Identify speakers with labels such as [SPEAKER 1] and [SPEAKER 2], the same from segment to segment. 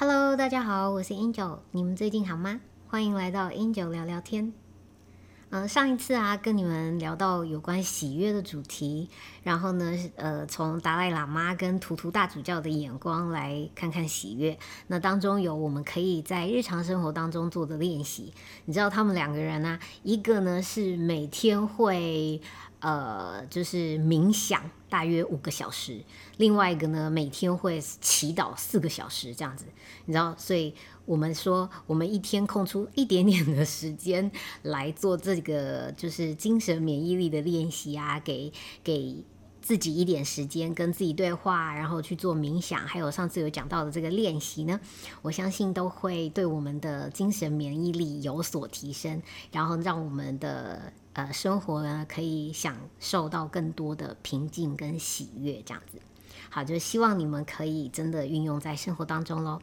[SPEAKER 1] Hello，大家好，我是 Angel，你们最近好吗？欢迎来到 Angel 聊聊天。嗯，上一次啊，跟你们聊到有关喜悦的主题，然后呢，呃，从达赖喇嘛跟图图大主教的眼光来看看喜悦。那当中有我们可以在日常生活当中做的练习。你知道他们两个人呢，一个呢是每天会呃，就是冥想大约五个小时，另外一个呢每天会祈祷四个小时这样子。你知道，所以。我们说，我们一天空出一点点的时间来做这个，就是精神免疫力的练习啊，给给自己一点时间跟自己对话，然后去做冥想，还有上次有讲到的这个练习呢，我相信都会对我们的精神免疫力有所提升，然后让我们的呃生活呢可以享受到更多的平静跟喜悦，这样子。好，就希望你们可以真的运用在生活当中喽。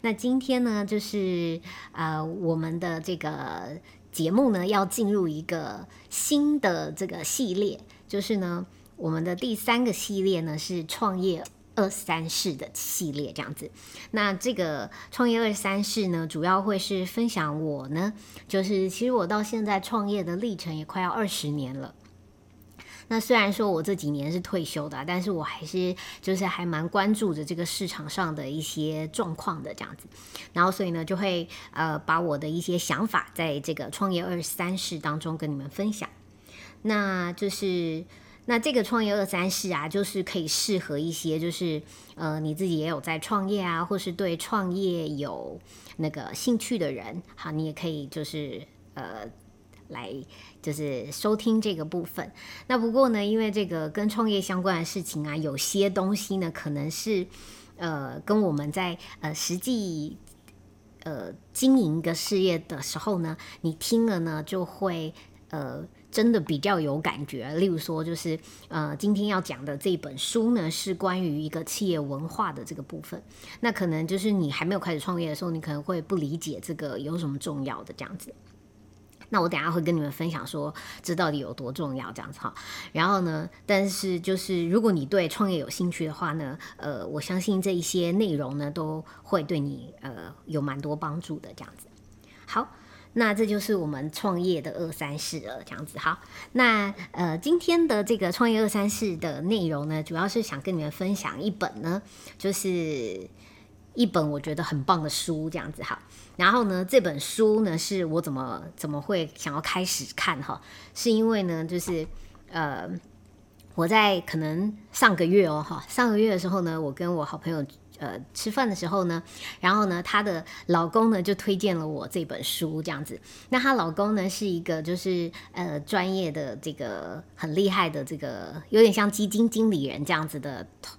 [SPEAKER 1] 那今天呢，就是呃，我们的这个节目呢，要进入一个新的这个系列，就是呢，我们的第三个系列呢是创业二三世的系列，这样子。那这个创业二三世呢，主要会是分享我呢，就是其实我到现在创业的历程也快要二十年了。那虽然说我这几年是退休的，但是我还是就是还蛮关注着这个市场上的一些状况的这样子，然后所以呢就会呃把我的一些想法在这个创业二三世当中跟你们分享。那就是那这个创业二三事啊，就是可以适合一些就是呃你自己也有在创业啊，或是对创业有那个兴趣的人，好，你也可以就是呃。来就是收听这个部分。那不过呢，因为这个跟创业相关的事情啊，有些东西呢，可能是呃跟我们在呃实际呃经营一个事业的时候呢，你听了呢就会呃真的比较有感觉。例如说，就是呃今天要讲的这本书呢，是关于一个企业文化的这个部分。那可能就是你还没有开始创业的时候，你可能会不理解这个有什么重要的这样子。那我等下会跟你们分享说这到底有多重要这样子哈，然后呢，但是就是如果你对创业有兴趣的话呢，呃，我相信这一些内容呢都会对你呃有蛮多帮助的这样子。好，那这就是我们创业的二三事了这样子。好，那呃今天的这个创业二三事的内容呢，主要是想跟你们分享一本呢，就是一本我觉得很棒的书这样子哈。然后呢，这本书呢是我怎么怎么会想要开始看哈？是因为呢，就是呃，我在可能上个月哦哈，上个月的时候呢，我跟我好朋友呃吃饭的时候呢，然后呢，她的老公呢就推荐了我这本书这样子。那她老公呢是一个就是呃专业的这个很厉害的这个有点像基金经理人这样子的投。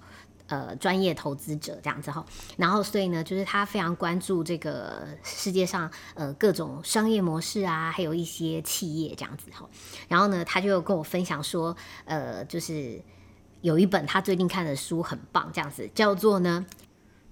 [SPEAKER 1] 呃，专业投资者这样子哈，然后所以呢，就是他非常关注这个世界上呃各种商业模式啊，还有一些企业这样子哈，然后呢，他就跟我分享说，呃，就是有一本他最近看的书很棒，这样子叫做呢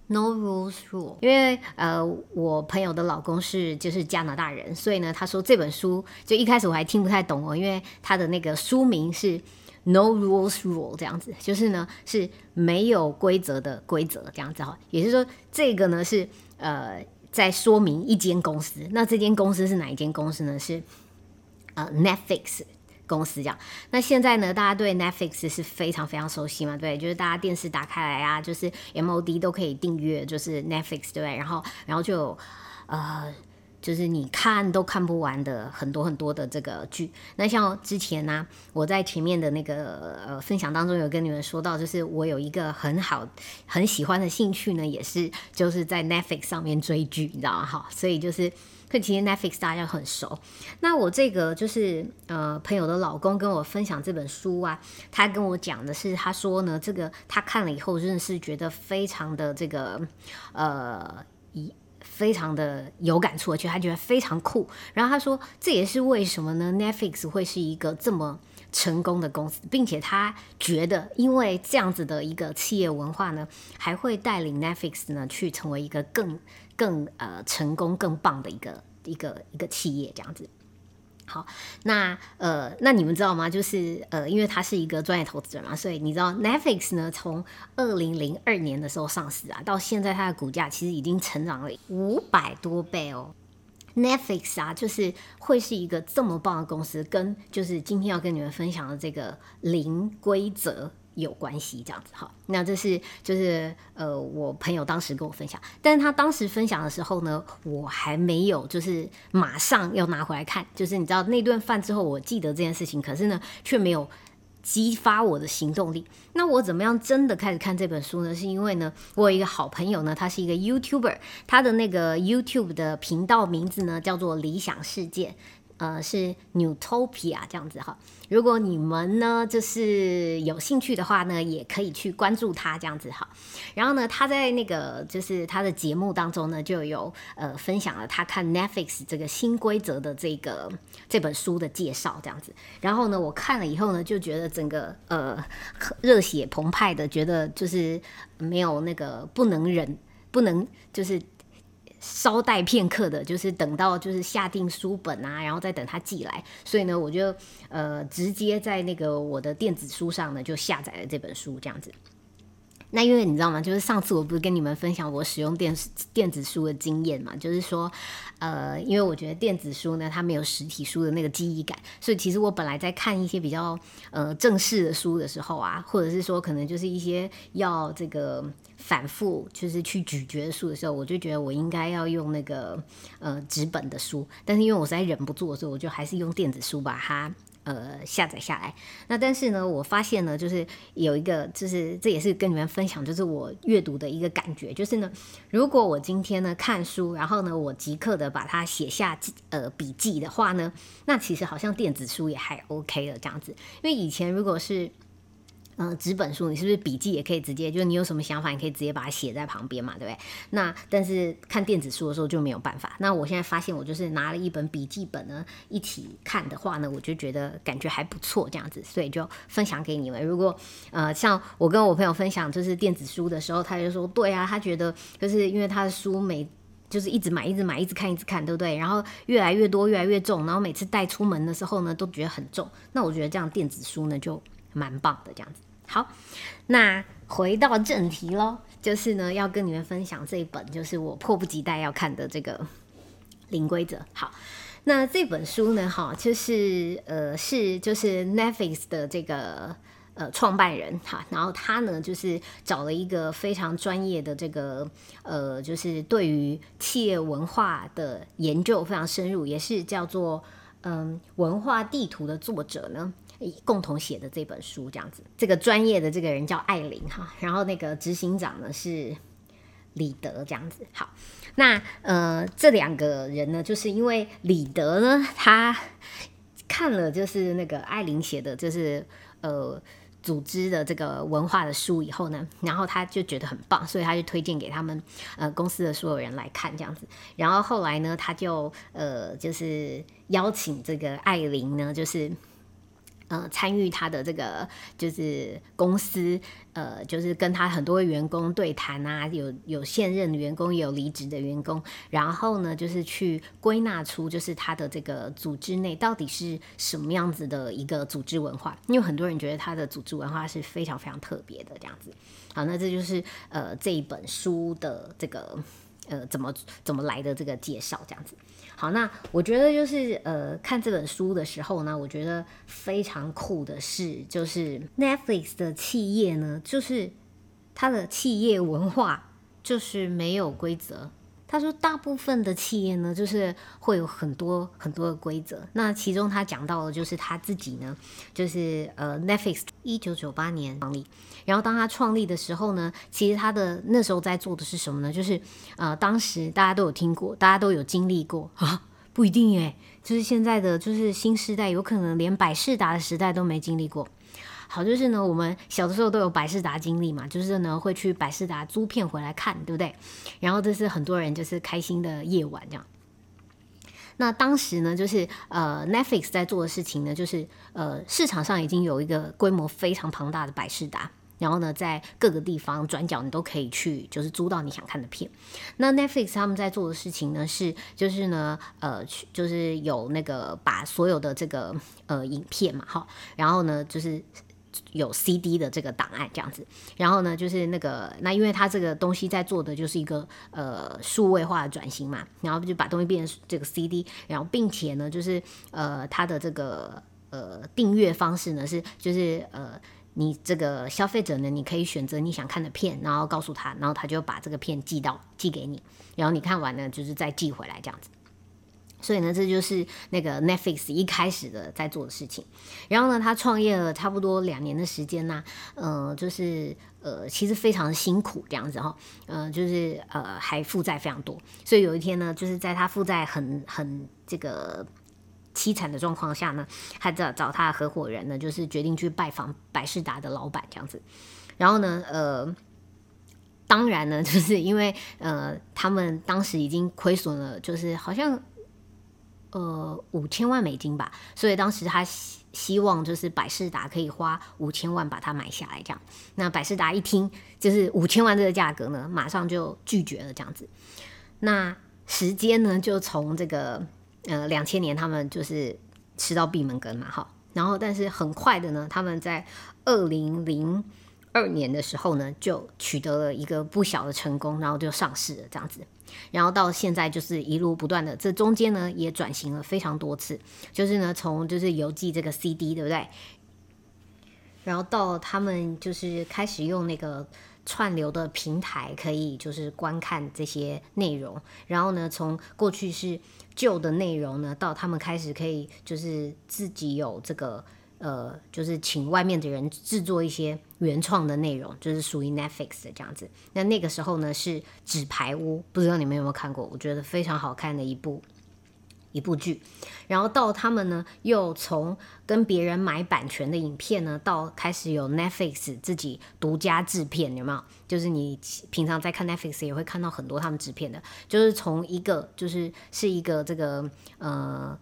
[SPEAKER 1] No Rules Rule，因为呃我朋友的老公是就是加拿大人，所以呢，他说这本书就一开始我还听不太懂哦，因为他的那个书名是。No rules rule 这样子，就是呢是没有规则的规则这样子哈，也就是说这个呢是呃在说明一间公司，那这间公司是哪一间公司呢？是呃 Netflix 公司这样。那现在呢，大家对 Netflix 是非常非常熟悉嘛？对，就是大家电视打开来啊，就是 MOD 都可以订阅，就是 Netflix 对对？然后然后就有呃。就是你看都看不完的很多很多的这个剧。那像之前呢，我在前面的那个呃分享当中有跟你们说到，就是我有一个很好很喜欢的兴趣呢，也是就是在 Netflix 上面追剧，你知道吗？哈，所以就是，可其实 Netflix 大家很熟。那我这个就是呃朋友的老公跟我分享这本书啊，他跟我讲的是，他说呢，这个他看了以后真的是觉得非常的这个呃一。非常的有感触，而且他觉得非常酷。然后他说，这也是为什么呢？Netflix 会是一个这么成功的公司，并且他觉得，因为这样子的一个企业文化呢，还会带领 Netflix 呢去成为一个更更呃成功、更棒的一个一个一个企业这样子。好，那呃，那你们知道吗？就是呃，因为他是一个专业投资人嘛，所以你知道 Netflix 呢，从二零零二年的时候上市啊，到现在它的股价其实已经成长了五百多倍哦。Netflix 啊，就是会是一个这么棒的公司，跟就是今天要跟你们分享的这个零规则。有关系这样子哈，那这是就是呃，我朋友当时跟我分享，但是他当时分享的时候呢，我还没有就是马上要拿回来看，就是你知道那顿饭之后，我记得这件事情，可是呢却没有激发我的行动力。那我怎么样真的开始看这本书呢？是因为呢，我有一个好朋友呢，他是一个 YouTuber，他的那个 YouTube 的频道名字呢叫做理想世界。呃，是 Newtopia 这样子哈。如果你们呢，就是有兴趣的话呢，也可以去关注他这样子哈。然后呢，他在那个就是他的节目当中呢，就有呃分享了他看 Netflix 这个新规则的这个这本书的介绍这样子。然后呢，我看了以后呢，就觉得整个呃热血澎湃的，觉得就是没有那个不能忍，不能就是。稍待片刻的，就是等到就是下定书本啊，然后再等他寄来。所以呢，我就呃直接在那个我的电子书上呢就下载了这本书，这样子。那因为你知道吗？就是上次我不是跟你们分享我使用电电子书的经验嘛？就是说，呃，因为我觉得电子书呢，它没有实体书的那个记忆感，所以其实我本来在看一些比较呃正式的书的时候啊，或者是说可能就是一些要这个反复就是去咀嚼的书的时候，我就觉得我应该要用那个呃纸本的书，但是因为我实在忍不住的时候，我就还是用电子书把它。呃，下载下来。那但是呢，我发现呢，就是有一个，就是这也是跟你们分享，就是我阅读的一个感觉，就是呢，如果我今天呢看书，然后呢我即刻的把它写下呃笔记的话呢，那其实好像电子书也还 OK 了这样子。因为以前如果是嗯，纸本书你是不是笔记也可以直接？就是你有什么想法，你可以直接把它写在旁边嘛，对不对？那但是看电子书的时候就没有办法。那我现在发现，我就是拿了一本笔记本呢，一起看的话呢，我就觉得感觉还不错，这样子，所以就分享给你们。如果呃，像我跟我朋友分享就是电子书的时候，他就说，对啊，他觉得就是因为他的书每就是一直买，一直买，一直看，一直看，对不对？然后越来越多，越来越重，然后每次带出门的时候呢，都觉得很重。那我觉得这样电子书呢就蛮棒的，这样子。好，那回到正题喽，就是呢，要跟你们分享这一本，就是我迫不及待要看的这个《零规则》。好，那这本书呢，哈，就是呃，是就是 Netflix 的这个呃创办人哈，然后他呢，就是找了一个非常专业的这个呃，就是对于企业文化的研究非常深入，也是叫做嗯文化地图的作者呢。共同写的这本书这样子，这个专业的这个人叫艾琳哈，然后那个执行长呢是李德这样子。好，那呃这两个人呢，就是因为李德呢他看了就是那个艾琳写的，就是呃组织的这个文化的书以后呢，然后他就觉得很棒，所以他就推荐给他们呃公司的所有人来看这样子。然后后来呢，他就呃就是邀请这个艾琳呢，就是。呃，参与他的这个就是公司，呃，就是跟他很多员工对谈啊，有有现任员工，也有离职的员工，然后呢，就是去归纳出就是他的这个组织内到底是什么样子的一个组织文化，因为很多人觉得他的组织文化是非常非常特别的这样子。好，那这就是呃这一本书的这个呃怎么怎么来的这个介绍这样子。好，那我觉得就是呃，看这本书的时候呢，我觉得非常酷的是，就是 Netflix 的企业呢，就是它的企业文化就是没有规则。他说，大部分的企业呢，就是会有很多很多的规则。那其中他讲到的，就是他自己呢，就是呃，Netflix 一九九八年创立。然后当他创立的时候呢，其实他的那时候在做的是什么呢？就是呃，当时大家都有听过，大家都有经历过啊，不一定诶，就是现在的就是新时代，有可能连百事达的时代都没经历过。好，就是呢，我们小的时候都有百事达经历嘛，就是呢会去百事达租片回来看，对不对？然后这是很多人就是开心的夜晚这样。那当时呢，就是呃，Netflix 在做的事情呢，就是呃，市场上已经有一个规模非常庞大的百事达，然后呢，在各个地方转角你都可以去，就是租到你想看的片。那 Netflix 他们在做的事情呢，是就是呢，呃去，就是有那个把所有的这个呃影片嘛，哈，然后呢，就是有 CD 的这个档案这样子，然后呢，就是那个那因为它这个东西在做的就是一个呃数位化的转型嘛，然后就把东西变成这个 CD，然后并且呢，就是呃它的这个呃订阅方式呢是就是呃。你这个消费者呢，你可以选择你想看的片，然后告诉他，然后他就把这个片寄到寄给你，然后你看完呢，就是再寄回来这样子。所以呢，这就是那个 Netflix 一开始的在做的事情。然后呢，他创业了差不多两年的时间呢，呃，就是呃，其实非常辛苦这样子哈，呃，就是呃，还负债非常多。所以有一天呢，就是在他负债很很这个。凄惨的状况下呢，他找找他的合伙人呢，就是决定去拜访百事达的老板这样子。然后呢，呃，当然呢，就是因为呃，他们当时已经亏损了，就是好像呃五千万美金吧。所以当时他希希望就是百事达可以花五千万把它买下来这样。那百事达一听就是五千万这个价格呢，马上就拒绝了这样子。那时间呢，就从这个。呃，两千年他们就是吃到闭门羹嘛，哈。然后，但是很快的呢，他们在二零零二年的时候呢，就取得了一个不小的成功，然后就上市了这样子。然后到现在就是一路不断的，这中间呢也转型了非常多次，就是呢从就是邮寄这个 CD，对不对？然后到他们就是开始用那个串流的平台，可以就是观看这些内容。然后呢，从过去是。旧的内容呢，到他们开始可以就是自己有这个呃，就是请外面的人制作一些原创的内容，就是属于 Netflix 的这样子。那那个时候呢是《纸牌屋》，不知道你们有没有看过？我觉得非常好看的一部。一部剧，然后到他们呢，又从跟别人买版权的影片呢，到开始有 Netflix 自己独家制片，有没有？就是你平常在看 Netflix 也会看到很多他们制片的，就是从一个就是是一个这个呃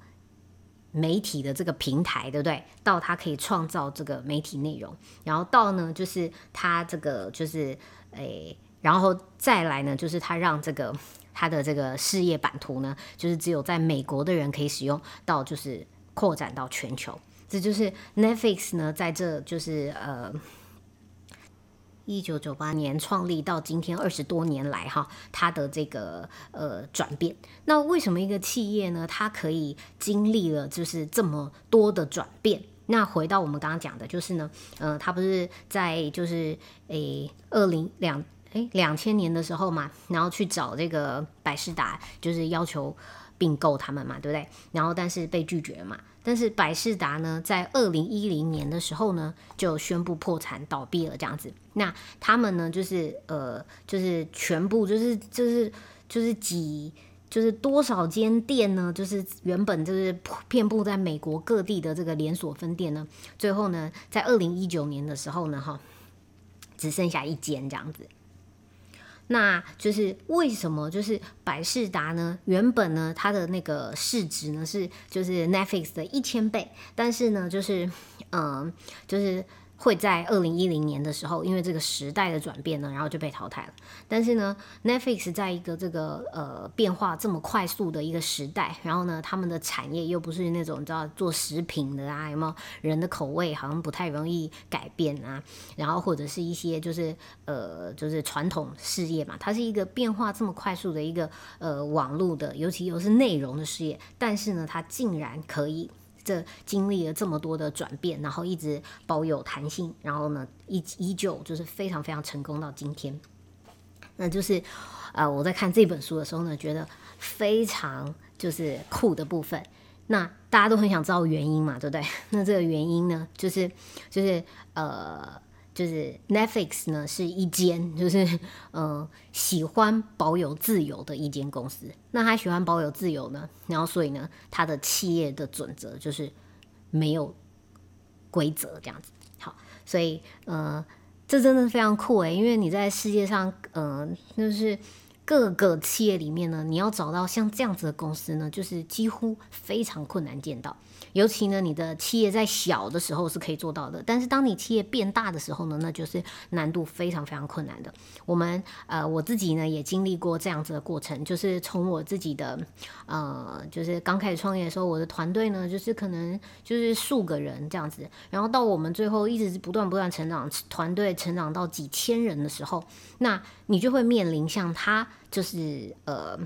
[SPEAKER 1] 媒体的这个平台，对不对？到他可以创造这个媒体内容，然后到呢，就是他这个就是诶，然后再来呢，就是他让这个。它的这个事业版图呢，就是只有在美国的人可以使用，到就是扩展到全球。这就是 Netflix 呢，在这就是呃，一九九八年创立到今天二十多年来哈，它的这个呃转变。那为什么一个企业呢，它可以经历了就是这么多的转变？那回到我们刚刚讲的，就是呢，呃，它不是在就是诶二零两。诶，两千年的时候嘛，然后去找这个百事达，就是要求并购他们嘛，对不对？然后但是被拒绝了嘛。但是百事达呢，在二零一零年的时候呢，就宣布破产倒闭了，这样子。那他们呢，就是呃，就是全部就是就是就是几就是多少间店呢？就是原本就是遍布在美国各地的这个连锁分店呢，最后呢，在二零一九年的时候呢，哈，只剩下一间这样子。那就是为什么就是百事达呢？原本呢，它的那个市值呢是就是 Netflix 的一千倍，但是呢，就是嗯，就是。会在二零一零年的时候，因为这个时代的转变呢，然后就被淘汰了。但是呢，Netflix 在一个这个呃变化这么快速的一个时代，然后呢，他们的产业又不是那种知道做食品的啊，有没有人的口味好像不太容易改变啊？然后或者是一些就是呃就是传统事业嘛，它是一个变化这么快速的一个呃网络的，尤其又是内容的事业，但是呢，它竟然可以。这经历了这么多的转变，然后一直保有弹性，然后呢，依依旧就是非常非常成功到今天。那就是，呃，我在看这本书的时候呢，觉得非常就是酷的部分。那大家都很想知道原因嘛，对不对？那这个原因呢，就是就是呃。就是 Netflix 呢，是一间就是嗯喜欢保有自由的一间公司。那他喜欢保有自由呢，然后所以呢，他的企业的准则就是没有规则这样子。好，所以呃，这真的非常酷诶，因为你在世界上，嗯，就是各个企业里面呢，你要找到像这样子的公司呢，就是几乎非常困难见到。尤其呢，你的企业在小的时候是可以做到的，但是当你企业变大的时候呢，那就是难度非常非常困难的。我们呃，我自己呢也经历过这样子的过程，就是从我自己的呃，就是刚开始创业的时候，我的团队呢就是可能就是数个人这样子，然后到我们最后一直是不断不断成长，团队成长到几千人的时候，那你就会面临像他就是呃。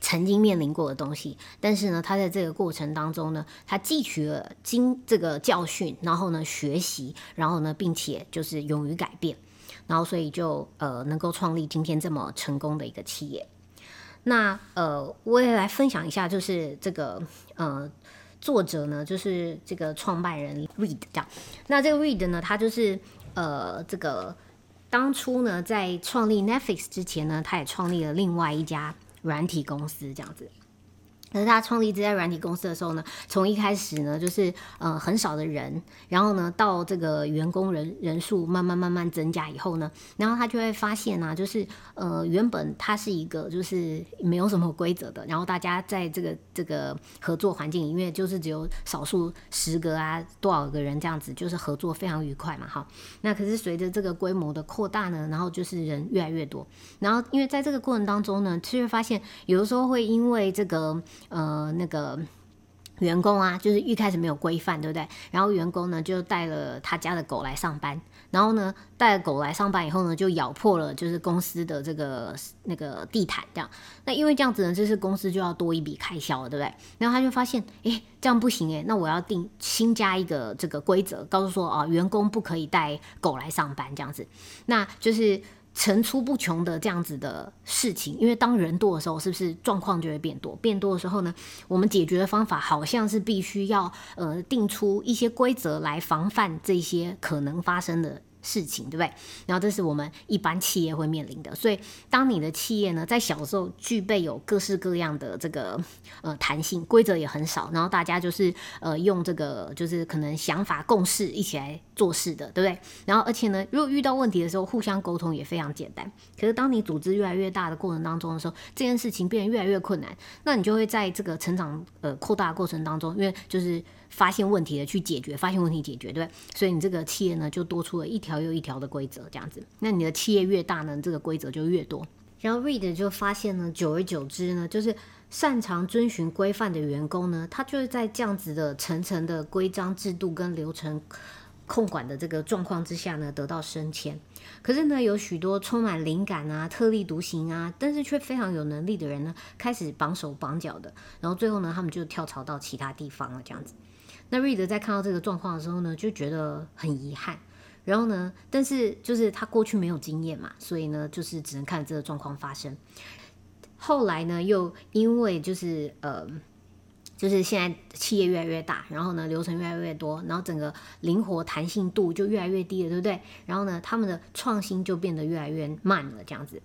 [SPEAKER 1] 曾经面临过的东西，但是呢，他在这个过程当中呢，他汲取了经这个教训，然后呢学习，然后呢，并且就是勇于改变，然后所以就呃能够创立今天这么成功的一个企业。那呃，我也来分享一下，就是这个呃作者呢，就是这个创办人 Reed 这样。那这个 Reed 呢，他就是呃这个当初呢在创立 Netflix 之前呢，他也创立了另外一家。软体公司这样子。可是他创立这家软体公司的时候呢，从一开始呢，就是呃很少的人，然后呢，到这个员工人人数慢慢慢慢增加以后呢，然后他就会发现啊，就是呃原本它是一个就是没有什么规则的，然后大家在这个这个合作环境里面，就是只有少数十个啊多少个人这样子，就是合作非常愉快嘛，哈。那可是随着这个规模的扩大呢，然后就是人越来越多，然后因为在这个过程当中呢，其实发现有的时候会因为这个。呃，那个员工啊，就是一开始没有规范，对不对？然后员工呢就带了他家的狗来上班，然后呢带了狗来上班以后呢，就咬破了就是公司的这个那个地毯，这样。那因为这样子呢，就是公司就要多一笔开销了，对不对？然后他就发现，诶，这样不行诶，那我要定新加一个这个规则，告诉说啊，员工不可以带狗来上班，这样子，那就是。层出不穷的这样子的事情，因为当人多的时候，是不是状况就会变多？变多的时候呢，我们解决的方法好像是必须要呃定出一些规则来防范这些可能发生的。事情对不对？然后这是我们一般企业会面临的。所以，当你的企业呢在小时候具备有各式各样的这个呃弹性，规则也很少，然后大家就是呃用这个就是可能想法共识一起来做事的，对不对？然后而且呢，如果遇到问题的时候，互相沟通也非常简单。可是当你组织越来越大的过程当中的时候，这件事情变得越来越困难，那你就会在这个成长呃扩大的过程当中，因为就是。发现问题的去解决，发现问题解决，对所以你这个企业呢，就多出了一条又一条的规则，这样子。那你的企业越大呢，这个规则就越多。然后 Reed 就发现呢，久而久之呢，就是擅长遵循规范的员工呢，他就是在这样子的层层的规章制度跟流程控管的这个状况之下呢，得到升迁。可是呢，有许多充满灵感啊、特立独行啊，但是却非常有能力的人呢，开始绑手绑脚的，然后最后呢，他们就跳槽到其他地方了，这样子。那瑞德在看到这个状况的时候呢，就觉得很遗憾。然后呢，但是就是他过去没有经验嘛，所以呢，就是只能看这个状况发生。后来呢，又因为就是呃，就是现在企业越来越大，然后呢，流程越来越多，然后整个灵活弹性度就越来越低了，对不对？然后呢，他们的创新就变得越来越慢了，这样子。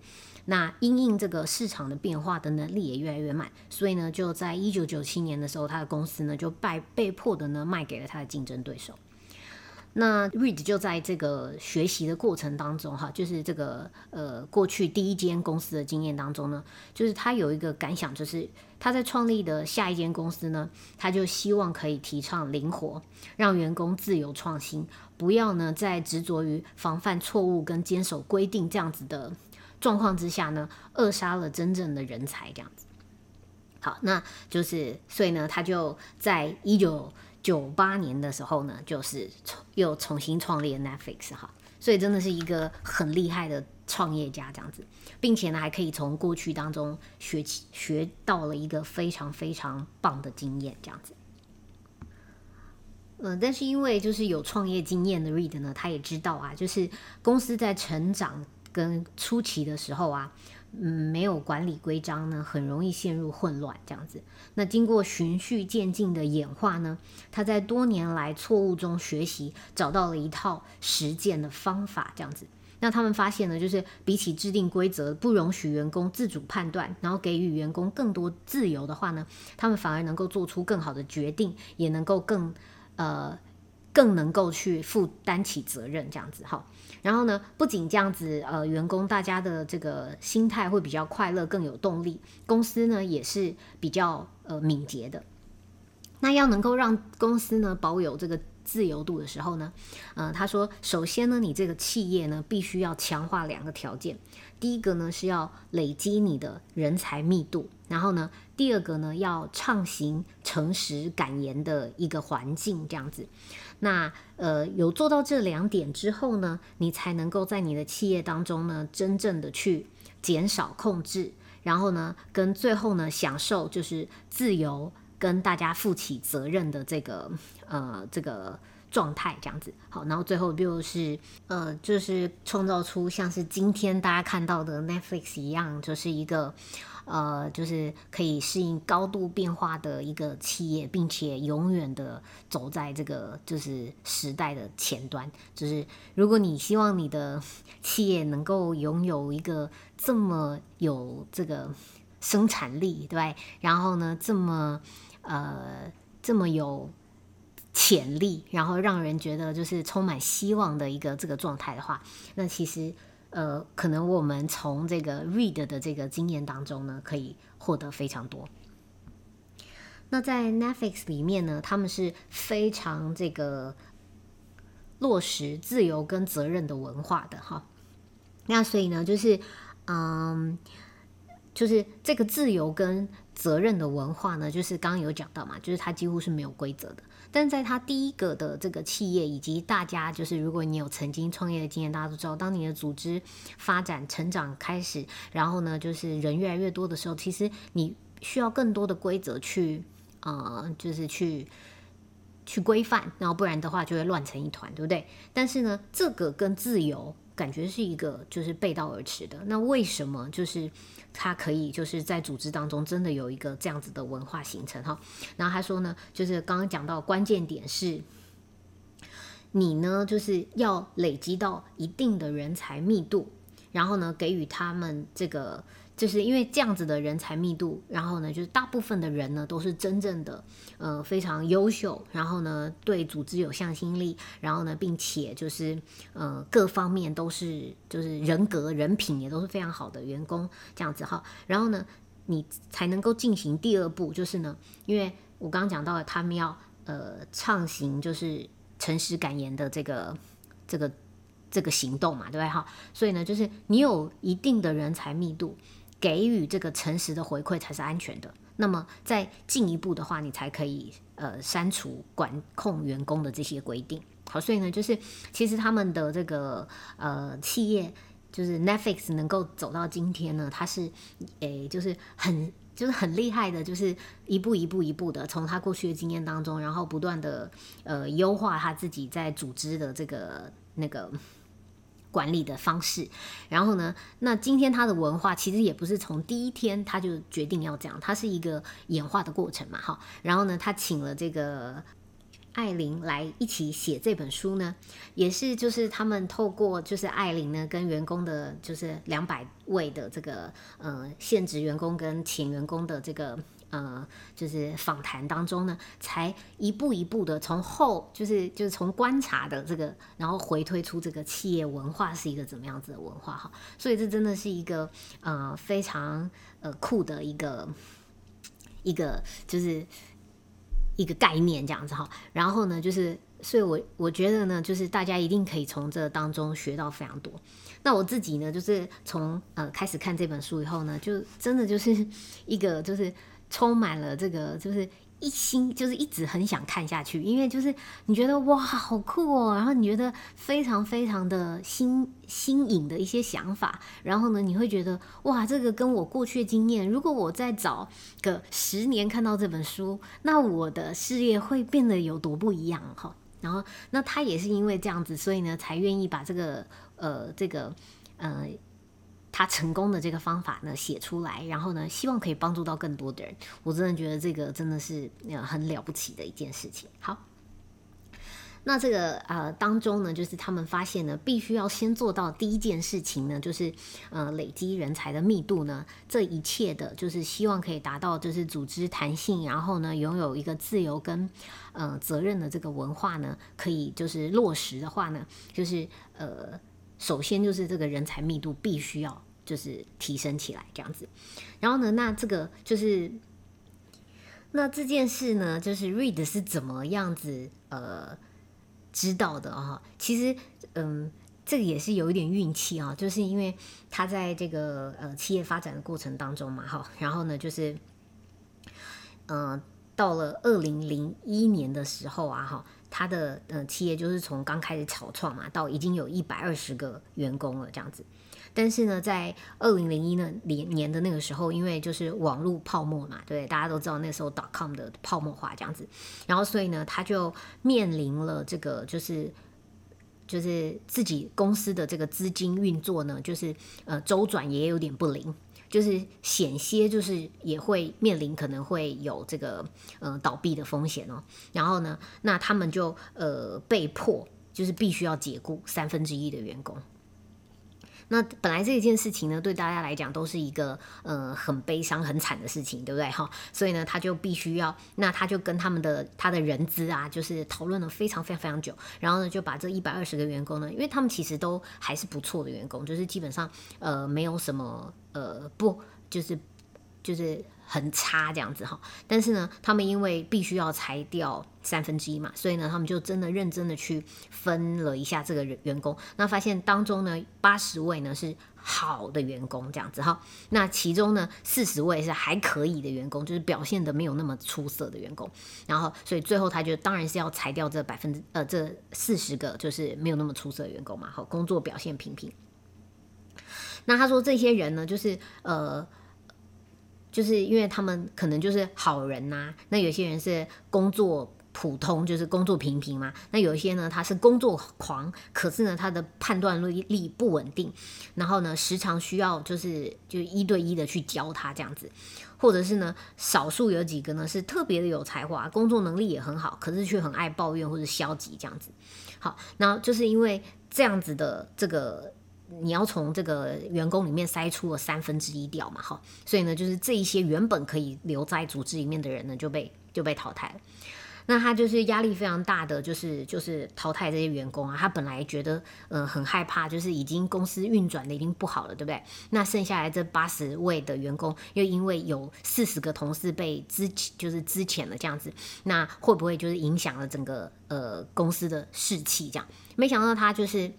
[SPEAKER 1] 那因应这个市场的变化的能力也越来越慢，所以呢，就在一九九七年的时候，他的公司呢就被被迫的呢卖给了他的竞争对手。那 Reed 就在这个学习的过程当中，哈，就是这个呃过去第一间公司的经验当中呢，就是他有一个感想，就是他在创立的下一间公司呢，他就希望可以提倡灵活，让员工自由创新，不要呢再执着于防范错误跟坚守规定这样子的。状况之下呢，扼杀了真正的人才，这样子。好，那就是所以呢，他就在一九九八年的时候呢，就是又重新创立 Netflix 哈，所以真的是一个很厉害的创业家这样子，并且呢，还可以从过去当中学起学到了一个非常非常棒的经验这样子。嗯，但是因为就是有创业经验的 Reed 呢，他也知道啊，就是公司在成长。跟初期的时候啊，嗯，没有管理规章呢，很容易陷入混乱这样子。那经过循序渐进的演化呢，他在多年来错误中学习，找到了一套实践的方法这样子。那他们发现呢，就是比起制定规则，不容许员工自主判断，然后给予员工更多自由的话呢，他们反而能够做出更好的决定，也能够更呃。更能够去负担起责任这样子哈。然后呢，不仅这样子，呃，员工大家的这个心态会比较快乐，更有动力，公司呢也是比较呃敏捷的。那要能够让公司呢保有这个自由度的时候呢，呃，他说，首先呢，你这个企业呢必须要强化两个条件，第一个呢是要累积你的人才密度，然后呢，第二个呢要畅行诚实敢言的一个环境，这样子。那呃，有做到这两点之后呢，你才能够在你的企业当中呢，真正的去减少控制，然后呢，跟最后呢，享受就是自由跟大家负起责任的这个呃这个状态，这样子。好，然后最后就是呃，就是创造出像是今天大家看到的 Netflix 一样，就是一个。呃，就是可以适应高度变化的一个企业，并且永远的走在这个就是时代的前端。就是如果你希望你的企业能够拥有一个这么有这个生产力，对然后呢，这么呃这么有潜力，然后让人觉得就是充满希望的一个这个状态的话，那其实。呃，可能我们从这个 read 的这个经验当中呢，可以获得非常多。那在 Netflix 里面呢，他们是非常这个落实自由跟责任的文化的哈。那所以呢，就是嗯，就是这个自由跟责任的文化呢，就是刚刚有讲到嘛，就是它几乎是没有规则的。但在他第一个的这个企业，以及大家就是，如果你有曾经创业的经验，大家都知道，当你的组织发展、成长开始，然后呢，就是人越来越多的时候，其实你需要更多的规则去，呃，就是去去规范，然后不然的话就会乱成一团，对不对？但是呢，这个跟自由感觉是一个就是背道而驰的。那为什么就是？他可以就是在组织当中真的有一个这样子的文化形成哈，然后他说呢，就是刚刚讲到关键点是，你呢就是要累积到一定的人才密度，然后呢给予他们这个。就是因为这样子的人才密度，然后呢，就是大部分的人呢都是真正的呃非常优秀，然后呢对组织有向心力，然后呢并且就是呃各方面都是就是人格人品也都是非常好的员工这样子哈，然后呢你才能够进行第二步，就是呢，因为我刚刚讲到了他们要呃畅行就是诚实感言的这个这个这个行动嘛，对不对哈？所以呢，就是你有一定的人才密度。给予这个诚实的回馈才是安全的。那么再进一步的话，你才可以呃删除管控员工的这些规定。好，所以呢，就是其实他们的这个呃企业，就是 Netflix 能够走到今天呢，它是诶就是很就是很厉害的，就是一步一步一步的从他过去的经验当中，然后不断的呃优化他自己在组织的这个那个。管理的方式，然后呢，那今天他的文化其实也不是从第一天他就决定要这样，它是一个演化的过程嘛，哈。然后呢，他请了这个艾琳来一起写这本书呢，也是就是他们透过就是艾琳呢跟员工的，就是两百位的这个呃现职员工跟前员工的这个。呃，就是访谈当中呢，才一步一步的从后，就是就是从观察的这个，然后回推出这个企业文化是一个怎么样子的文化哈，所以这真的是一个呃非常呃酷的一个一个就是一个概念这样子哈，然后呢，就是所以我我觉得呢，就是大家一定可以从这当中学到非常多。那我自己呢，就是从呃开始看这本书以后呢，就真的就是一个就是。充满了这个，就是一心就是一直很想看下去，因为就是你觉得哇好酷哦，然后你觉得非常非常的新新颖的一些想法，然后呢你会觉得哇这个跟我过去的经验，如果我再早个十年看到这本书，那我的事业会变得有多不一样哈。然后那他也是因为这样子，所以呢才愿意把这个呃这个呃。他成功的这个方法呢，写出来，然后呢，希望可以帮助到更多的人。我真的觉得这个真的是呃很了不起的一件事情。好，那这个呃当中呢，就是他们发现呢，必须要先做到第一件事情呢，就是呃累积人才的密度呢，这一切的就是希望可以达到就是组织弹性，然后呢拥有一个自由跟呃责任的这个文化呢，可以就是落实的话呢，就是呃首先就是这个人才密度必须要就是提升起来这样子，然后呢，那这个就是那这件事呢，就是 Read 是怎么样子呃。知道的啊，其实，嗯，这个也是有一点运气啊，就是因为他在这个呃企业发展的过程当中嘛，哈，然后呢，就是，嗯，到了二零零一年的时候啊，哈，他的呃企业就是从刚开始草创嘛，到已经有一百二十个员工了这样子。但是呢，在二零零一呢年年的那个时候，因为就是网络泡沫嘛，对，大家都知道那时候 dot com 的泡沫化这样子，然后所以呢，他就面临了这个就是就是自己公司的这个资金运作呢，就是呃周转也有点不灵，就是险些就是也会面临可能会有这个呃倒闭的风险哦。然后呢，那他们就呃被迫就是必须要解雇三分之一的员工。那本来这一件事情呢，对大家来讲都是一个呃很悲伤、很惨的事情，对不对哈？所以呢，他就必须要，那他就跟他们的他的人资啊，就是讨论了非常非常非常久，然后呢，就把这一百二十个员工呢，因为他们其实都还是不错的员工，就是基本上呃没有什么呃不就是就是。很差这样子哈，但是呢，他们因为必须要裁掉三分之一嘛，所以呢，他们就真的认真的去分了一下这个员工，那发现当中呢，八十位呢是好的员工这样子哈，那其中呢，四十位是还可以的员工，就是表现的没有那么出色的员工，然后所以最后他就当然是要裁掉这百分之呃这四十个就是没有那么出色的员工嘛，好，工作表现平平。那他说这些人呢，就是呃。就是因为他们可能就是好人呐，那有些人是工作普通，就是工作平平嘛。那有些呢，他是工作狂，可是呢，他的判断力力不稳定，然后呢，时常需要就是就一对一的去教他这样子，或者是呢，少数有几个呢是特别的有才华，工作能力也很好，可是却很爱抱怨或者消极这样子。好，那就是因为这样子的这个。你要从这个员工里面筛出了三分之一掉嘛，哈，所以呢，就是这一些原本可以留在组织里面的人呢，就被就被淘汰了。那他就是压力非常大的，就是就是淘汰这些员工啊。他本来觉得呃很害怕，就是已经公司运转的已经不好了，对不对？那剩下来这八十位的员工，又因为有四十个同事被资就是资遣了这样子，那会不会就是影响了整个呃公司的士气？这样，没想到他就是。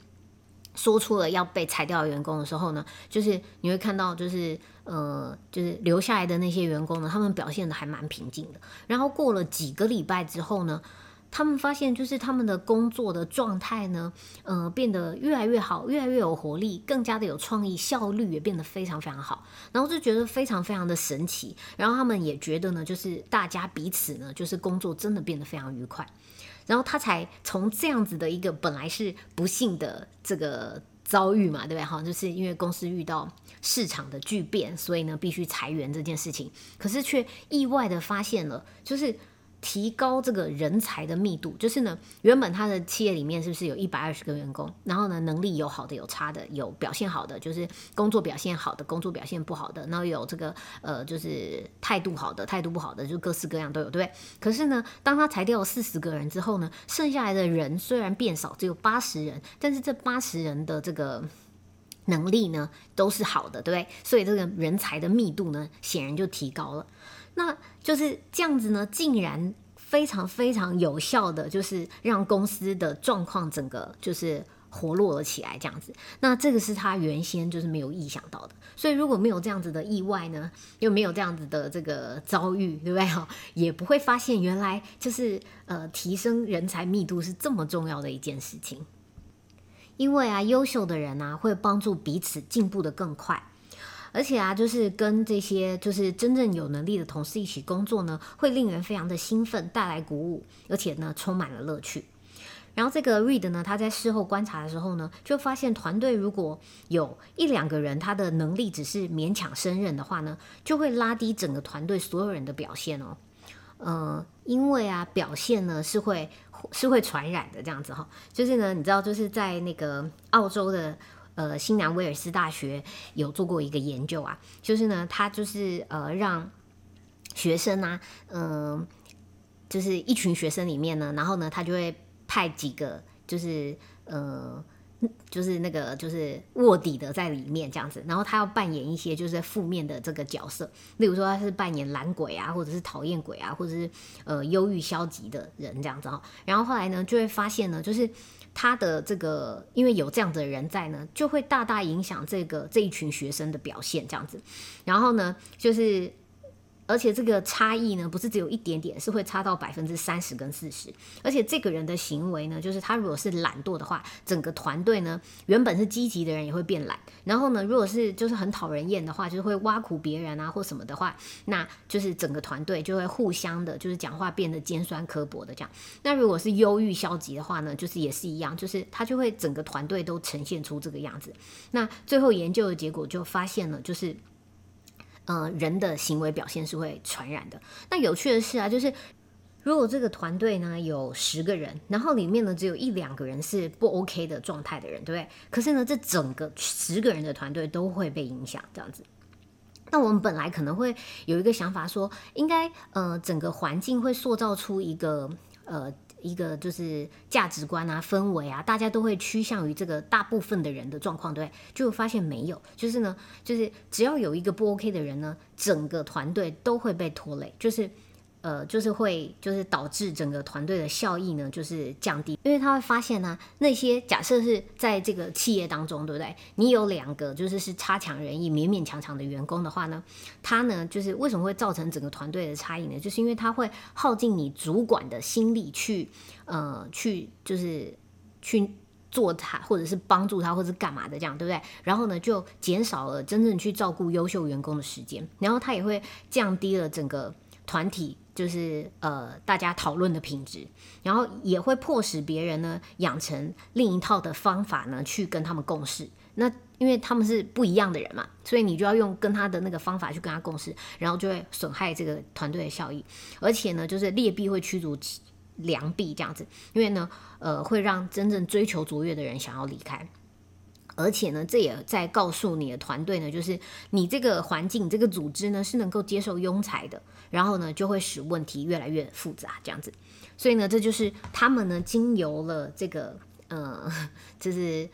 [SPEAKER 1] 说出了要被裁掉的员工的时候呢，就是你会看到，就是呃，就是留下来的那些员工呢，他们表现的还蛮平静的。然后过了几个礼拜之后呢，他们发现就是他们的工作的状态呢，呃，变得越来越好，越来越有活力，更加的有创意，效率也变得非常非常好。然后就觉得非常非常的神奇。然后他们也觉得呢，就是大家彼此呢，就是工作真的变得非常愉快。然后他才从这样子的一个本来是不幸的这个遭遇嘛，对不对？哈，就是因为公司遇到市场的巨变，所以呢必须裁员这件事情，可是却意外的发现了，就是。提高这个人才的密度，就是呢，原本他的企业里面是不是有一百二十个员工？然后呢，能力有好的，有差的，有表现好的，就是工作表现好的，工作表现不好的，然后有这个呃，就是态度好的，态度不好的，就各式各样都有，对不对？可是呢，当他裁掉四十个人之后呢，剩下来的人虽然变少，只有八十人，但是这八十人的这个能力呢，都是好的，对不对？所以这个人才的密度呢，显然就提高了。那就是这样子呢，竟然非常非常有效的，就是让公司的状况整个就是活络了起来，这样子。那这个是他原先就是没有意想到的，所以如果没有这样子的意外呢，又没有这样子的这个遭遇，对不对？哈，也不会发现原来就是呃，提升人才密度是这么重要的一件事情。因为啊，优秀的人啊，会帮助彼此进步的更快。而且啊，就是跟这些就是真正有能力的同事一起工作呢，会令人非常的兴奋，带来鼓舞，而且呢，充满了乐趣。然后这个 Reed 呢，他在事后观察的时候呢，就发现团队如果有一两个人他的能力只是勉强胜任的话呢，就会拉低整个团队所有人的表现哦。呃，因为啊，表现呢是会是会传染的这样子哈。就是呢，你知道，就是在那个澳洲的呃新南威尔斯大学有做过一个研究啊，就是呢，他就是呃让学生啊，嗯，就是一群学生里面呢，然后呢，他就会派几个，就是呃。就是那个就是卧底的在里面这样子，然后他要扮演一些就是负面的这个角色，例如说他是扮演懒鬼啊，或者是讨厌鬼啊，或者是呃忧郁消极的人这样子哈。然后后来呢，就会发现呢，就是他的这个因为有这样的人在呢，就会大大影响这个这一群学生的表现这样子。然后呢，就是。而且这个差异呢，不是只有一点点，是会差到百分之三十跟四十。而且这个人的行为呢，就是他如果是懒惰的话，整个团队呢，原本是积极的人也会变懒。然后呢，如果是就是很讨人厌的话，就是会挖苦别人啊或什么的话，那就是整个团队就会互相的，就是讲话变得尖酸刻薄的这样。那如果是忧郁消极的话呢，就是也是一样，就是他就会整个团队都呈现出这个样子。那最后研究的结果就发现了，就是。呃，人的行为表现是会传染的。那有趣的是啊，就是如果这个团队呢有十个人，然后里面呢只有一两个人是不 OK 的状态的人，对不对？可是呢，这整个十个人的团队都会被影响，这样子。那我们本来可能会有一个想法，说应该呃整个环境会塑造出一个呃。一个就是价值观啊、氛围啊，大家都会趋向于这个大部分的人的状况，对，就发现没有，就是呢，就是只要有一个不 OK 的人呢，整个团队都会被拖累，就是。呃，就是会，就是导致整个团队的效益呢，就是降低，因为他会发现呢，那些假设是在这个企业当中，对不对？你有两个就是是差强人意、勉勉强强的员工的话呢，他呢，就是为什么会造成整个团队的差异呢？就是因为他会耗尽你主管的心力去，呃，去就是去做他，或者是帮助他，或是干嘛的这样，对不对？然后呢，就减少了真正去照顾优秀员工的时间，然后他也会降低了整个团体。就是呃，大家讨论的品质，然后也会迫使别人呢养成另一套的方法呢去跟他们共事。那因为他们是不一样的人嘛，所以你就要用跟他的那个方法去跟他共事，然后就会损害这个团队的效益。而且呢，就是劣币会驱逐良币这样子，因为呢，呃，会让真正追求卓越的人想要离开。而且呢，这也在告诉你的团队呢，就是你这个环境、这个组织呢是能够接受庸才的，然后呢就会使问题越来越复杂，这样子。所以呢，这就是他们呢经由了这个呃，就是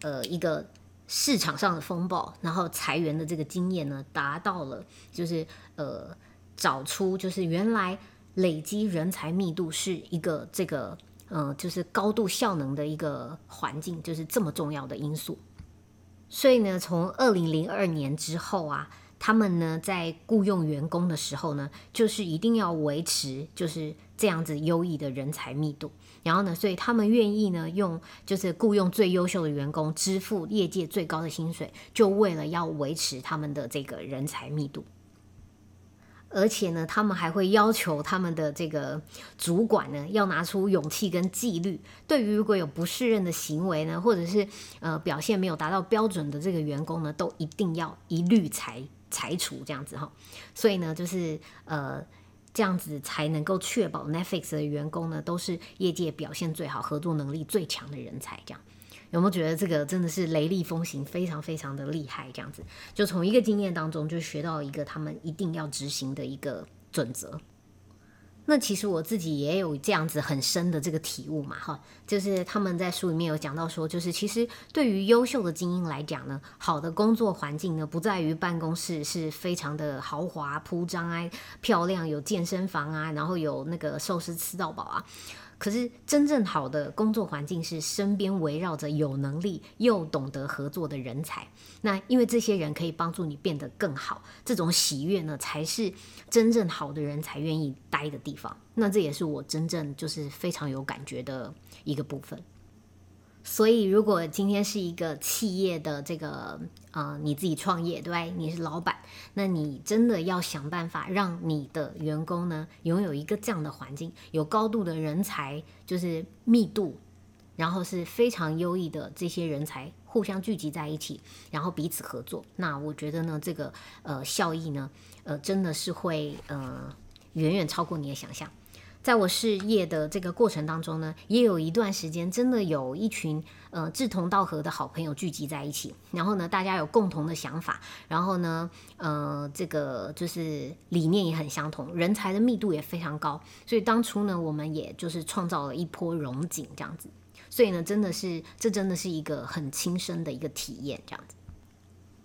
[SPEAKER 1] 呃一个市场上的风暴，然后裁员的这个经验呢，达到了就是呃找出就是原来累积人才密度是一个这个。嗯，就是高度效能的一个环境，就是这么重要的因素。所以呢，从二零零二年之后啊，他们呢在雇佣员工的时候呢，就是一定要维持就是这样子优异的人才密度。然后呢，所以他们愿意呢用就是雇佣最优秀的员工，支付业界最高的薪水，就为了要维持他们的这个人才密度。而且呢，他们还会要求他们的这个主管呢，要拿出勇气跟纪律。对于如果有不适任的行为呢，或者是呃表现没有达到标准的这个员工呢，都一定要一律裁裁除这样子哈。所以呢，就是呃这样子才能够确保 Netflix 的员工呢，都是业界表现最好、合作能力最强的人才这样。有没有觉得这个真的是雷厉风行，非常非常的厉害？这样子，就从一个经验当中就学到一个他们一定要执行的一个准则。那其实我自己也有这样子很深的这个体悟嘛，哈，就是他们在书里面有讲到说，就是其实对于优秀的精英来讲呢，好的工作环境呢，不在于办公室是非常的豪华铺张啊、漂亮，有健身房啊，然后有那个寿司吃到饱啊。可是真正好的工作环境是身边围绕着有能力又懂得合作的人才。那因为这些人可以帮助你变得更好，这种喜悦呢，才是真正好的人才愿意待的地方。那这也是我真正就是非常有感觉的一个部分。所以，如果今天是一个企业的这个呃，你自己创业，对？你是老板，那你真的要想办法让你的员工呢，拥有一个这样的环境，有高度的人才，就是密度，然后是非常优异的这些人才互相聚集在一起，然后彼此合作。那我觉得呢，这个呃效益呢，呃，真的是会呃远远超过你的想象。在我事业的这个过程当中呢，也有一段时间，真的有一群呃志同道合的好朋友聚集在一起，然后呢，大家有共同的想法，然后呢，呃，这个就是理念也很相同，人才的密度也非常高，所以当初呢，我们也就是创造了一波荣景这样子，所以呢，真的是这真的是一个很亲身的一个体验这样子。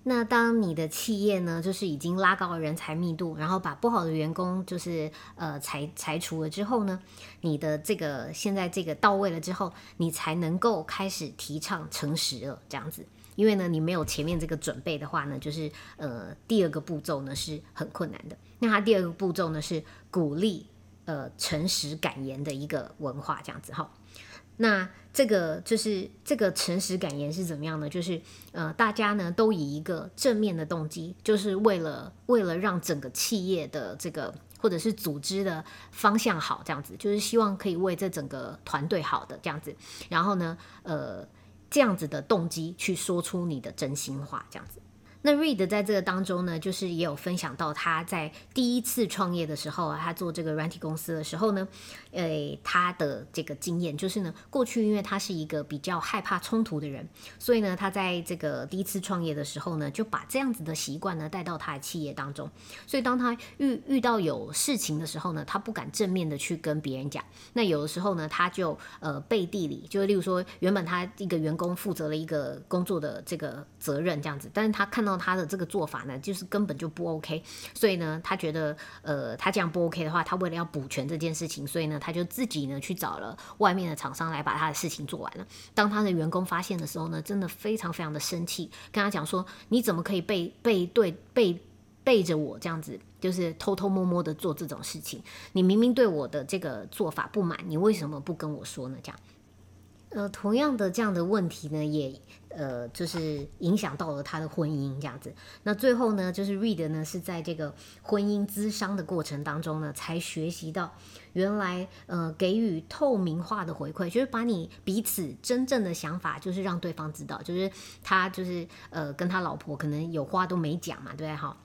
[SPEAKER 1] 那当你的企业呢，就是已经拉高了人才密度，然后把不好的员工就是呃裁裁除了之后呢，你的这个现在这个到位了之后，你才能够开始提倡诚实了这样子。因为呢，你没有前面这个准备的话呢，就是呃第二个步骤呢是很困难的。那它第二个步骤呢是鼓励呃诚实敢言的一个文化这样子哈。那这个就是这个诚实感言是怎么样呢？就是呃，大家呢都以一个正面的动机，就是为了为了让整个企业的这个或者是组织的方向好，这样子，就是希望可以为这整个团队好的这样子。然后呢，呃，这样子的动机去说出你的真心话，这样子。那 Reed 在这个当中呢，就是也有分享到他在第一次创业的时候啊，他做这个软体公司的时候呢，诶，他的这个经验就是呢，过去因为他是一个比较害怕冲突的人，所以呢，他在这个第一次创业的时候呢，就把这样子的习惯呢带到他的企业当中。所以当他遇遇到有事情的时候呢，他不敢正面的去跟别人讲。那有的时候呢，他就呃背地里，就例如说，原本他一个员工负责了一个工作的这个责任这样子，但是他看到。他的这个做法呢，就是根本就不 OK，所以呢，他觉得，呃，他这样不 OK 的话，他为了要补全这件事情，所以呢，他就自己呢去找了外面的厂商来把他的事情做完了。当他的员工发现的时候呢，真的非常非常的生气，跟他讲说：“你怎么可以背背对背背着我这样子，就是偷偷摸摸的做这种事情？你明明对我的这个做法不满，你为什么不跟我说呢？”这样。呃，同样的这样的问题呢，也呃，就是影响到了他的婚姻这样子。那最后呢，就是 Reed 呢是在这个婚姻咨商的过程当中呢，才学习到原来呃，给予透明化的回馈，就是把你彼此真正的想法，就是让对方知道，就是他就是呃，跟他老婆可能有话都没讲嘛，对不对？哈。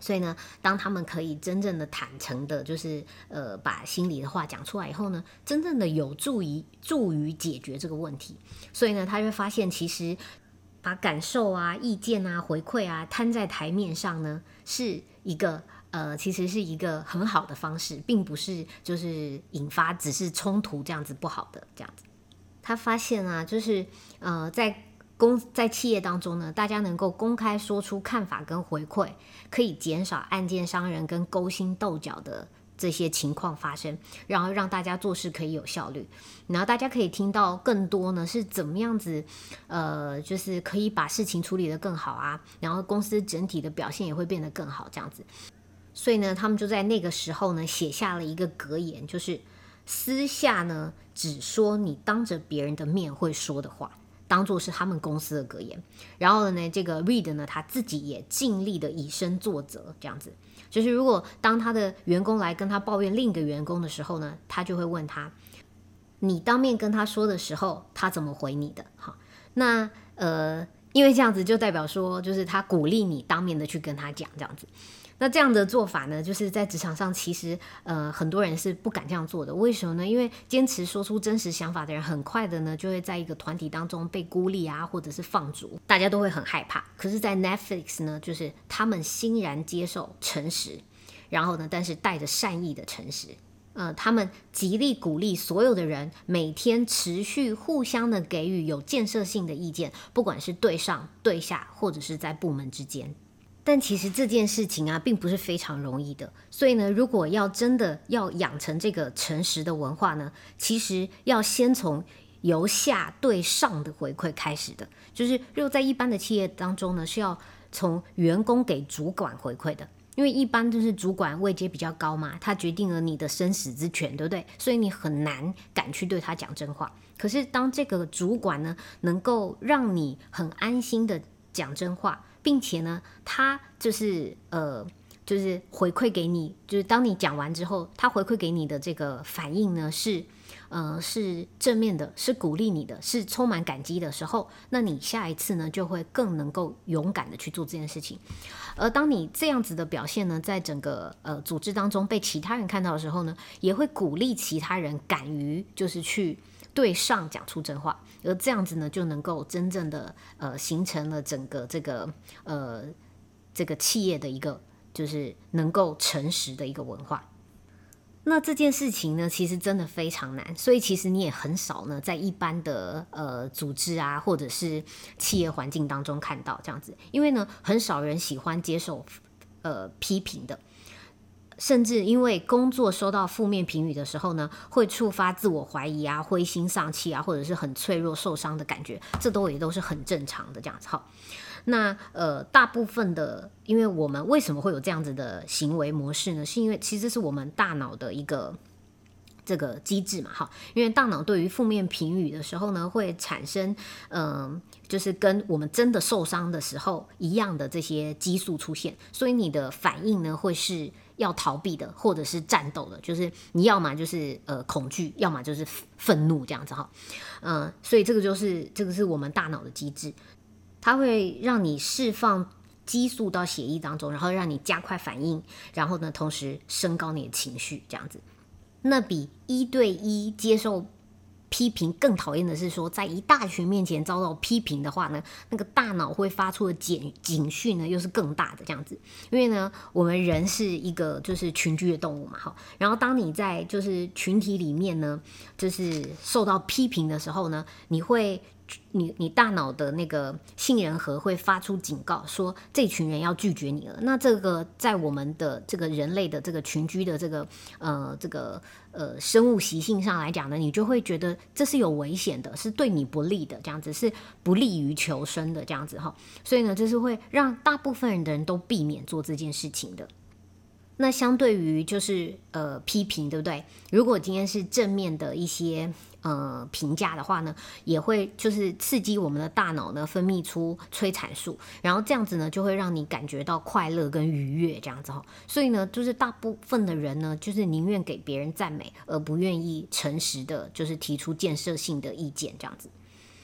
[SPEAKER 1] 所以呢，当他们可以真正的坦诚的，就是呃，把心里的话讲出来以后呢，真正的有助于助于解决这个问题。所以呢，他会发现，其实把感受啊、意见啊、回馈啊摊在台面上呢，是一个呃，其实是一个很好的方式，并不是就是引发只是冲突这样子不好的这样子。他发现啊，就是呃，在。公在企业当中呢，大家能够公开说出看法跟回馈，可以减少案件伤人跟勾心斗角的这些情况发生，然后让大家做事可以有效率，然后大家可以听到更多呢是怎么样子，呃，就是可以把事情处理得更好啊，然后公司整体的表现也会变得更好这样子，所以呢，他们就在那个时候呢写下了一个格言，就是私下呢只说你当着别人的面会说的话。当做是他们公司的格言，然后呢，这个 Reed 呢，他自己也尽力的以身作则，这样子，就是如果当他的员工来跟他抱怨另一个员工的时候呢，他就会问他，你当面跟他说的时候，他怎么回你的？好，那呃，因为这样子就代表说，就是他鼓励你当面的去跟他讲，这样子。那这样的做法呢，就是在职场上，其实呃很多人是不敢这样做的。为什么呢？因为坚持说出真实想法的人，很快的呢就会在一个团体当中被孤立啊，或者是放逐，大家都会很害怕。可是，在 Netflix 呢，就是他们欣然接受诚实，然后呢，但是带着善意的诚实。呃，他们极力鼓励所有的人每天持续互相的给予有建设性的意见，不管是对上、对下，或者是在部门之间。但其实这件事情啊，并不是非常容易的。所以呢，如果要真的要养成这个诚实的文化呢，其实要先从由下对上的回馈开始的。就是如果在一般的企业当中呢，是要从员工给主管回馈的，因为一般就是主管位阶比较高嘛，他决定了你的生死之权，对不对？所以你很难敢去对他讲真话。可是当这个主管呢，能够让你很安心的讲真话。并且呢，他就是呃就是回馈给你，就是当你讲完之后，他回馈给你的这个反应呢是。呃，是正面的，是鼓励你的，是充满感激的时候，那你下一次呢就会更能够勇敢的去做这件事情。而当你这样子的表现呢，在整个呃组织当中被其他人看到的时候呢，也会鼓励其他人敢于就是去对上讲出真话，而这样子呢就能够真正的呃形成了整个这个呃这个企业的一个就是能够诚实的一个文化。那这件事情呢，其实真的非常难，所以其实你也很少呢，在一般的呃组织啊，或者是企业环境当中看到这样子，因为呢，很少人喜欢接受呃批评的，甚至因为工作收到负面评语的时候呢，会触发自我怀疑啊、灰心丧气啊，或者是很脆弱、受伤的感觉，这都也都是很正常的这样子哈。那呃，大部分的，因为我们为什么会有这样子的行为模式呢？是因为其实是我们大脑的一个这个机制嘛，哈。因为大脑对于负面评语的时候呢，会产生嗯，就是跟我们真的受伤的时候一样的这些激素出现，所以你的反应呢，会是要逃避的，或者是战斗的，就是你要么就是呃恐惧，要么就是愤怒这样子哈。嗯，所以这个就是这个是我们大脑的机制。它会让你释放激素到血液当中，然后让你加快反应，然后呢，同时升高你的情绪，这样子。那比一对一接受批评更讨厌的是说，在一大群面前遭到批评的话呢，那个大脑会发出的警警讯呢，又是更大的这样子。因为呢，我们人是一个就是群居的动物嘛，哈。然后当你在就是群体里面呢，就是受到批评的时候呢，你会。你你大脑的那个杏仁核会发出警告，说这群人要拒绝你了。那这个在我们的这个人类的这个群居的这个呃这个呃生物习性上来讲呢，你就会觉得这是有危险的，是对你不利的，这样子是不利于求生的这样子哈。所以呢，这是会让大部分人的人都避免做这件事情的。那相对于就是呃批评，对不对？如果今天是正面的一些。呃，评价的话呢，也会就是刺激我们的大脑呢，分泌出催产素，然后这样子呢，就会让你感觉到快乐跟愉悦这样子哈。所以呢，就是大部分的人呢，就是宁愿给别人赞美，而不愿意诚实的，就是提出建设性的意见这样子。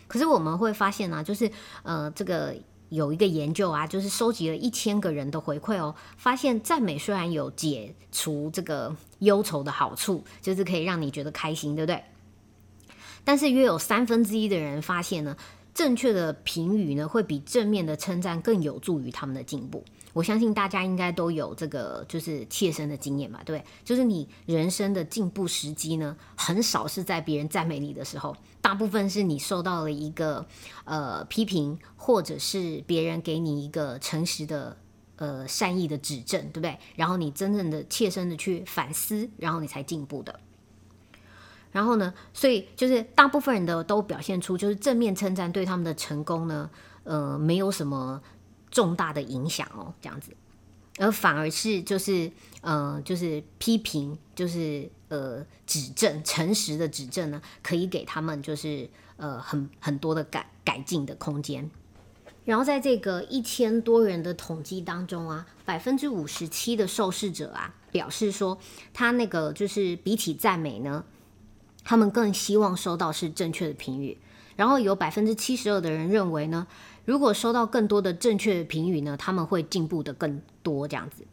[SPEAKER 1] 可是我们会发现呢，就是呃，这个有一个研究啊，就是收集了一千个人的回馈哦，发现赞美虽然有解除这个忧愁的好处，就是可以让你觉得开心，对不对？但是约有三分之一的人发现呢，正确的评语呢会比正面的称赞更有助于他们的进步。我相信大家应该都有这个就是切身的经验吧？对，就是你人生的进步时机呢，很少是在别人赞美你的时候，大部分是你受到了一个呃批评，或者是别人给你一个诚实的呃善意的指正，对不对？然后你真正的切身的去反思，然后你才进步的。然后呢，所以就是大部分人的都表现出就是正面称赞对他们的成功呢，呃，没有什么重大的影响哦，这样子，而反而是就是呃，就是批评，就是呃，指正，诚实的指正呢，可以给他们就是呃很很多的改改进的空间。然后在这个一千多人的统计当中啊，百分之五十七的受试者啊表示说，他那个就是比起赞美呢。他们更希望收到是正确的评语，然后有百分之七十二的人认为呢，如果收到更多的正确的评语呢，他们会进步的更多这样子。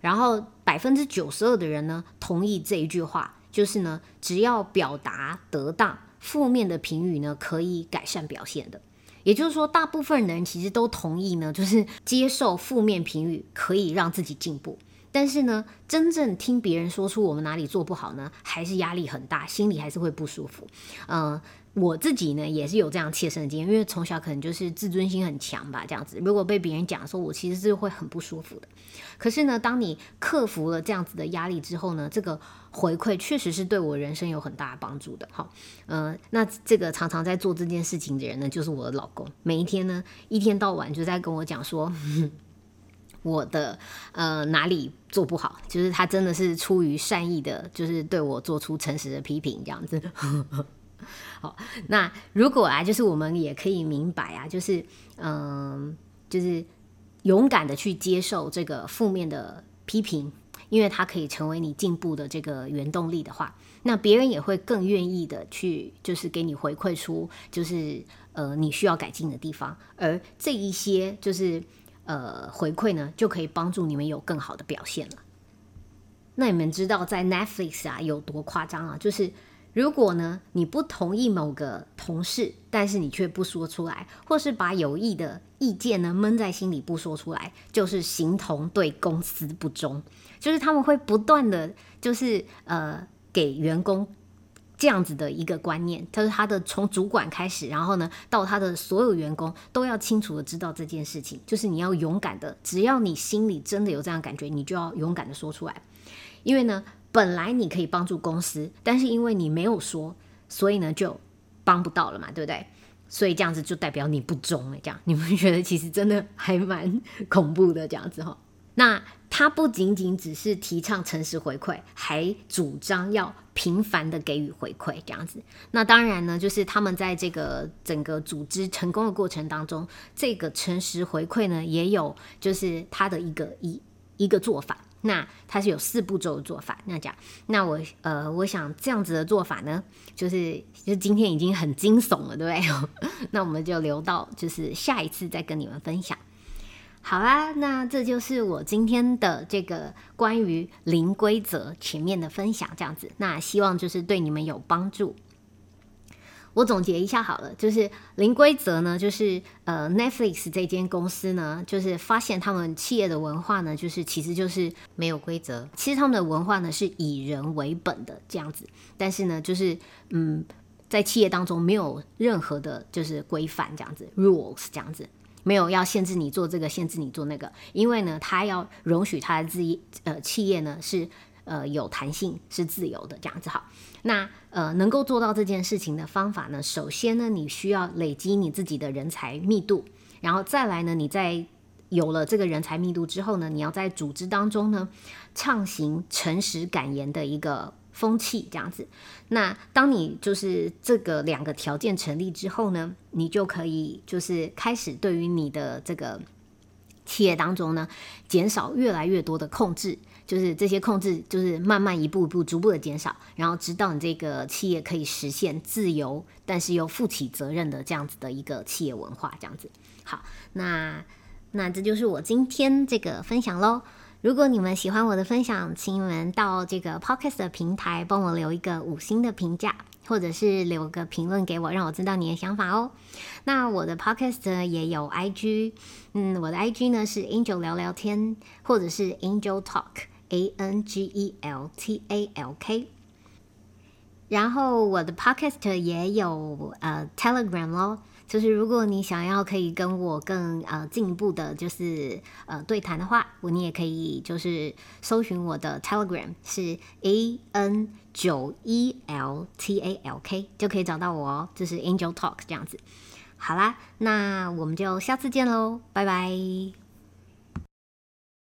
[SPEAKER 1] 然后百分之九十二的人呢，同意这一句话，就是呢，只要表达得当，负面的评语呢可以改善表现的。也就是说，大部分人其实都同意呢，就是接受负面评语可以让自己进步。但是呢，真正听别人说出我们哪里做不好呢，还是压力很大，心里还是会不舒服。嗯，我自己呢也是有这样切身的经验，因为从小可能就是自尊心很强吧，这样子。如果被别人讲说，我其实是会很不舒服的。可是呢，当你克服了这样子的压力之后呢，这个回馈确实是对我人生有很大的帮助的。好，嗯，那这个常常在做这件事情的人呢，就是我的老公，每一天呢，一天到晚就在跟我讲说。我的呃哪里做不好，就是他真的是出于善意的，就是对我做出诚实的批评这样子。好，那如果啊，就是我们也可以明白啊，就是嗯，就是勇敢的去接受这个负面的批评，因为它可以成为你进步的这个原动力的话，那别人也会更愿意的去，就是给你回馈出，就是呃你需要改进的地方，而这一些就是呃回馈呢，就可以帮助你们有更好的表现了。那你们知道在 Netflix 啊有多夸张啊？就是如果呢你不同意某个同事，但是你却不说出来，或是把有益的意见呢闷在心里不说出来，就是形同对公司不忠。就是他们会不断的，就是呃给员工这样子的一个观念，就是他的从主管开始，然后呢到他的所有员工都要清楚的知道这件事情，就是你要勇敢的，只要你心里真的有这样感觉，你就要勇敢的说出来。因为呢，本来你可以帮助公司，但是因为你没有说，所以呢就帮不到了嘛，对不对？所以这样子就代表你不忠了。这样你们觉得其实真的还蛮恐怖的这样子哈。那他不仅仅只是提倡诚实回馈，还主张要频繁的给予回馈这样子。那当然呢，就是他们在这个整个组织成功的过程当中，这个诚实回馈呢，也有就是他的一个一一个做法。那它是有四步骤的做法，那讲，那我呃，我想这样子的做法呢，就是就今天已经很惊悚了，对不对？那我们就留到就是下一次再跟你们分享。好啦，那这就是我今天的这个关于零规则前面的分享，这样子，那希望就是对你们有帮助。我总结一下好了，就是零规则呢，就是呃，Netflix 这间公司呢，就是发现他们企业的文化呢，就是其实就是
[SPEAKER 2] 没有规则。
[SPEAKER 1] 其实他们的文化呢是以人为本的这样子，但是呢，就是嗯，在企业当中没有任何的就是规范这样子，rules 这样子，没有要限制你做这个，限制你做那个，因为呢，他要容许他的自己呃企业呢是。呃，有弹性是自由的，这样子好。那呃，能够做到这件事情的方法呢？首先呢，你需要累积你自己的人才密度，然后再来呢，你在有了这个人才密度之后呢，你要在组织当中呢，畅行诚实敢言的一个风气，这样子。那当你就是这个两个条件成立之后呢，你就可以就是开始对于你的这个企业当中呢，减少越来越多的控制。就是这些控制，就是慢慢一步一步、逐步的减少，然后直到你这个企业可以实现自由，但是又负起责任的这样子的一个企业文化，这样子。好，那那这就是我今天这个分享喽。如果你们喜欢我的分享，请你们到这个 Podcast 的平台帮我留一个五星的评价。或者是留个评论给我，让我知道你的想法哦。那我的 podcast 也有 IG，嗯，我的 IG 呢是 Angel 聊聊天，或者是 Angel Talk，A N G E L T A L K。然后我的 podcast 也有呃 Telegram 咯。就是如果你想要可以跟我更呃进一步的，就是呃对谈的话，我你也可以就是搜寻我的 Telegram 是 A N 九 E L T A L K 就可以找到我哦，就是 Angel Talk 这样子。好啦，那我们就下次见喽，拜拜。